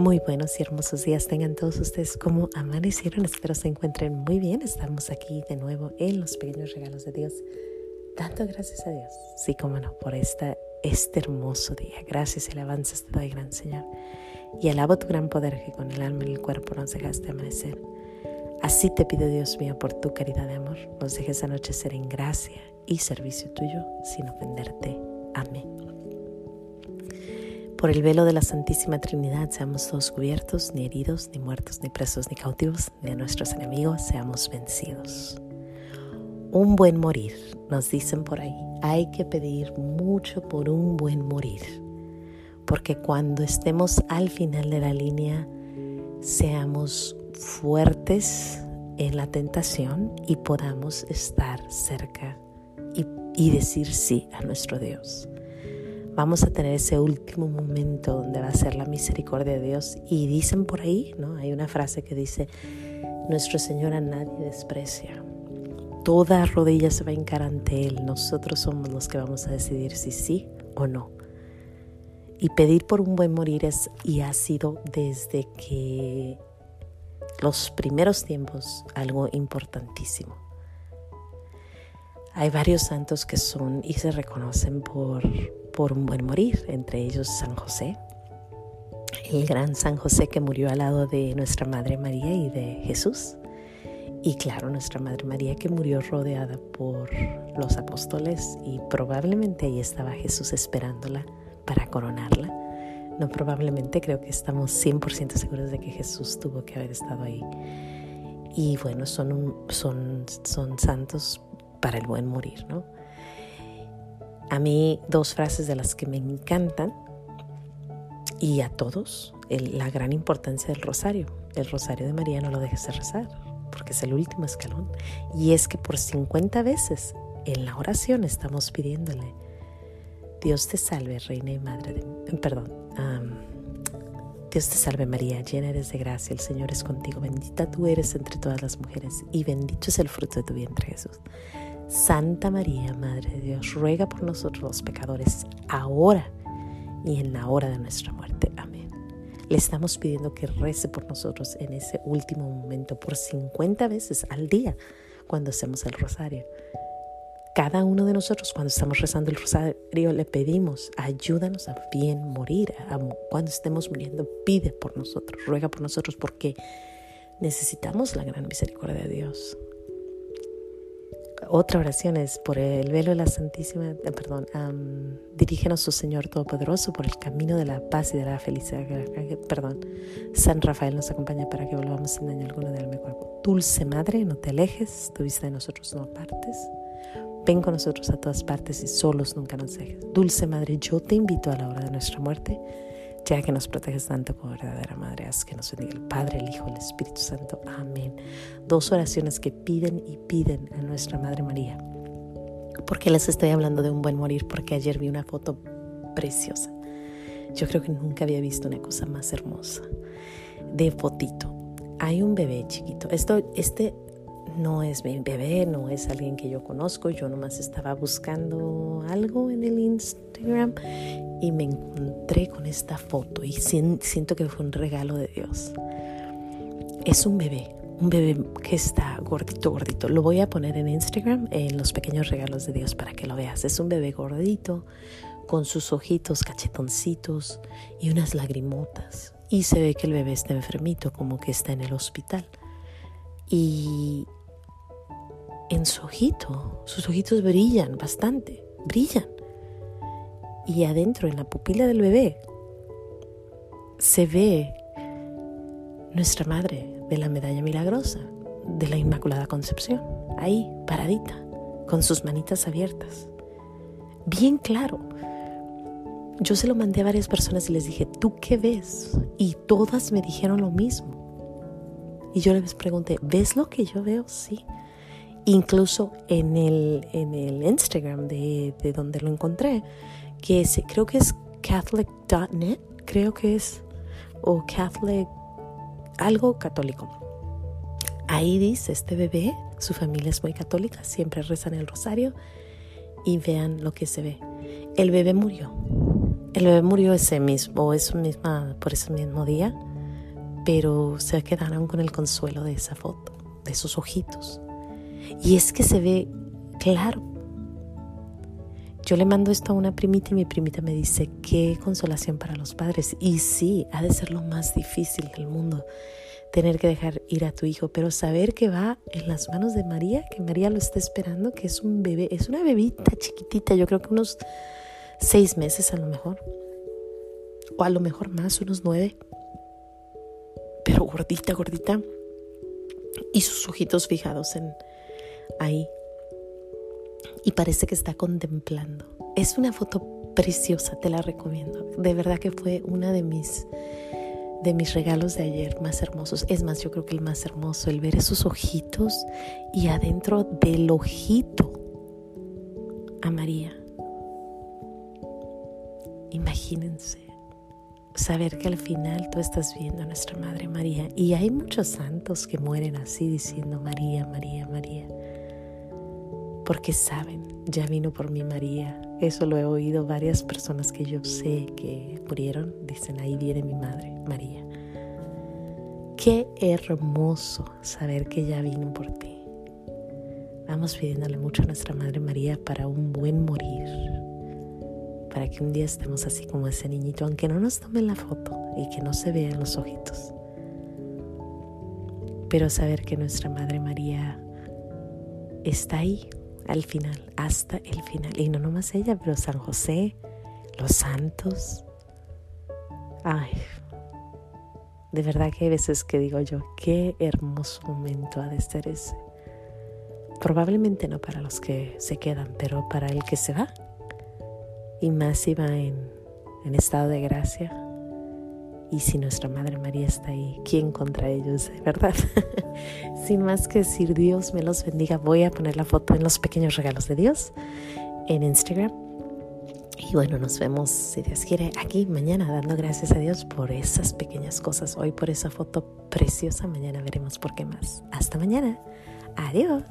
Muy buenos y hermosos días tengan todos ustedes como amanecieron. Espero se encuentren muy bien. Estamos aquí de nuevo en los pequeños regalos de Dios. Dando gracias a Dios. Sí, como no, por esta, este hermoso día. Gracias y alabanzas te doy, gran Señor. Y alabo tu gran poder que con el alma y el cuerpo nos dejaste amanecer. Así te pido, Dios mío, por tu caridad de amor, nos dejes anochecer en gracia y servicio tuyo sin ofenderte. Amén. Por el velo de la Santísima Trinidad seamos todos cubiertos, ni heridos, ni muertos, ni presos, ni cautivos, ni de nuestros enemigos seamos vencidos. Un buen morir, nos dicen por ahí. Hay que pedir mucho por un buen morir, porque cuando estemos al final de la línea, seamos fuertes en la tentación y podamos estar cerca y, y decir sí a nuestro Dios vamos a tener ese último momento donde va a ser la misericordia de Dios. Y dicen por ahí, ¿no? Hay una frase que dice, nuestro Señor a nadie desprecia. Toda rodilla se va a hincar ante Él. Nosotros somos los que vamos a decidir si sí o no. Y pedir por un buen morir es y ha sido desde que los primeros tiempos algo importantísimo. Hay varios santos que son y se reconocen por, por un buen morir, entre ellos San José, el gran San José que murió al lado de nuestra Madre María y de Jesús. Y claro, nuestra Madre María que murió rodeada por los apóstoles y probablemente ahí estaba Jesús esperándola para coronarla. No probablemente, creo que estamos 100% seguros de que Jesús tuvo que haber estado ahí. Y bueno, son, son, son santos para el buen morir, ¿no? A mí dos frases de las que me encantan y a todos la gran importancia del rosario. El rosario de María no lo dejes de rezar porque es el último escalón. Y es que por 50 veces en la oración estamos pidiéndole, Dios te salve, Reina y Madre de... Perdón. Dios te salve María, llena eres de gracia, el Señor es contigo, bendita tú eres entre todas las mujeres y bendito es el fruto de tu vientre Jesús. Santa María, Madre de Dios, ruega por nosotros los pecadores, ahora y en la hora de nuestra muerte. Amén. Le estamos pidiendo que rece por nosotros en ese último momento, por 50 veces al día, cuando hacemos el rosario. Cada uno de nosotros, cuando estamos rezando el rosario, le pedimos, ayúdanos a bien morir. Cuando estemos muriendo, pide por nosotros, ruega por nosotros, porque necesitamos la gran misericordia de Dios otra oración es por el velo de la Santísima, eh, perdón, dirígenos, su Señor Todopoderoso, por el camino de la paz y de la felicidad. Perdón, San Rafael nos acompaña para que volvamos sin daño alguno de alma y cuerpo. Dulce Madre, no te alejes, tu vista de nosotros no apartes. Ven con nosotros a todas partes y solos nunca nos dejes. Dulce Madre, yo te invito a la hora de nuestra muerte ya que nos proteges tanto como verdadera Madre, haz que nos bendiga el Padre, el Hijo, el Espíritu Santo. Amén. Dos oraciones que piden y piden a nuestra Madre María. ¿Por qué les estoy hablando de un buen morir? Porque ayer vi una foto preciosa. Yo creo que nunca había visto una cosa más hermosa. De fotito. Hay un bebé chiquito. Esto, este no es mi bebé, no es alguien que yo conozco. Yo nomás estaba buscando algo en el Instagram y me encontré con esta foto y siento que fue un regalo de Dios. Es un bebé, un bebé que está gordito, gordito. Lo voy a poner en Instagram en los pequeños regalos de Dios para que lo veas. Es un bebé gordito con sus ojitos cachetoncitos y unas lagrimotas. Y se ve que el bebé está enfermito, como que está en el hospital. Y en su ojito, sus ojitos brillan bastante, brillan y adentro en la pupila del bebé se ve nuestra madre de la medalla milagrosa, de la Inmaculada Concepción, ahí paradita, con sus manitas abiertas. Bien claro. Yo se lo mandé a varias personas y les dije, ¿tú qué ves? Y todas me dijeron lo mismo. Y yo les pregunté, ¿ves lo que yo veo? Sí. Incluso en el, en el Instagram de, de donde lo encontré, que creo que es catholic.net, creo que es, o catholic, algo católico. Ahí dice, este bebé, su familia es muy católica, siempre rezan el rosario y vean lo que se ve. El bebé murió. El bebé murió ese mismo, ese misma, por ese mismo día. pero se quedaron con el consuelo de esa foto, de esos ojitos. Y es que se ve claro. Yo le mando esto a una primita y mi primita me dice, qué consolación para los padres. Y sí, ha de ser lo más difícil del mundo tener que dejar ir a tu hijo, pero saber que va en las manos de María, que María lo está esperando, que es un bebé, es una bebita chiquitita, yo creo que unos seis meses a lo mejor, o a lo mejor más, unos nueve, pero gordita, gordita, y sus ojitos fijados en ahí. Y parece que está contemplando. Es una foto preciosa, te la recomiendo. De verdad que fue una de mis de mis regalos de ayer más hermosos. Es más, yo creo que el más hermoso, el ver esos ojitos y adentro del ojito a María. Imagínense saber que al final tú estás viendo a nuestra Madre María. Y hay muchos santos que mueren así diciendo María, María, María. Porque saben, ya vino por mí María. Eso lo he oído varias personas que yo sé que murieron. Dicen, ahí viene mi Madre María. Qué hermoso saber que ya vino por ti. Vamos pidiéndole mucho a nuestra Madre María para un buen morir para que un día estemos así como ese niñito, aunque no nos tomen la foto y que no se vean los ojitos. Pero saber que nuestra Madre María está ahí al final, hasta el final. Y no nomás ella, pero San José, los santos. Ay, de verdad que hay veces que digo yo, qué hermoso momento ha de ser ese. Probablemente no para los que se quedan, pero para el que se va, y más si va en, en estado de gracia. Y si nuestra Madre María está ahí, ¿quién contra ellos, verdad? Sin más que decir, Dios me los bendiga. Voy a poner la foto en los pequeños regalos de Dios en Instagram. Y bueno, nos vemos, si Dios quiere, aquí mañana, dando gracias a Dios por esas pequeñas cosas. Hoy por esa foto preciosa, mañana veremos por qué más. Hasta mañana. Adiós.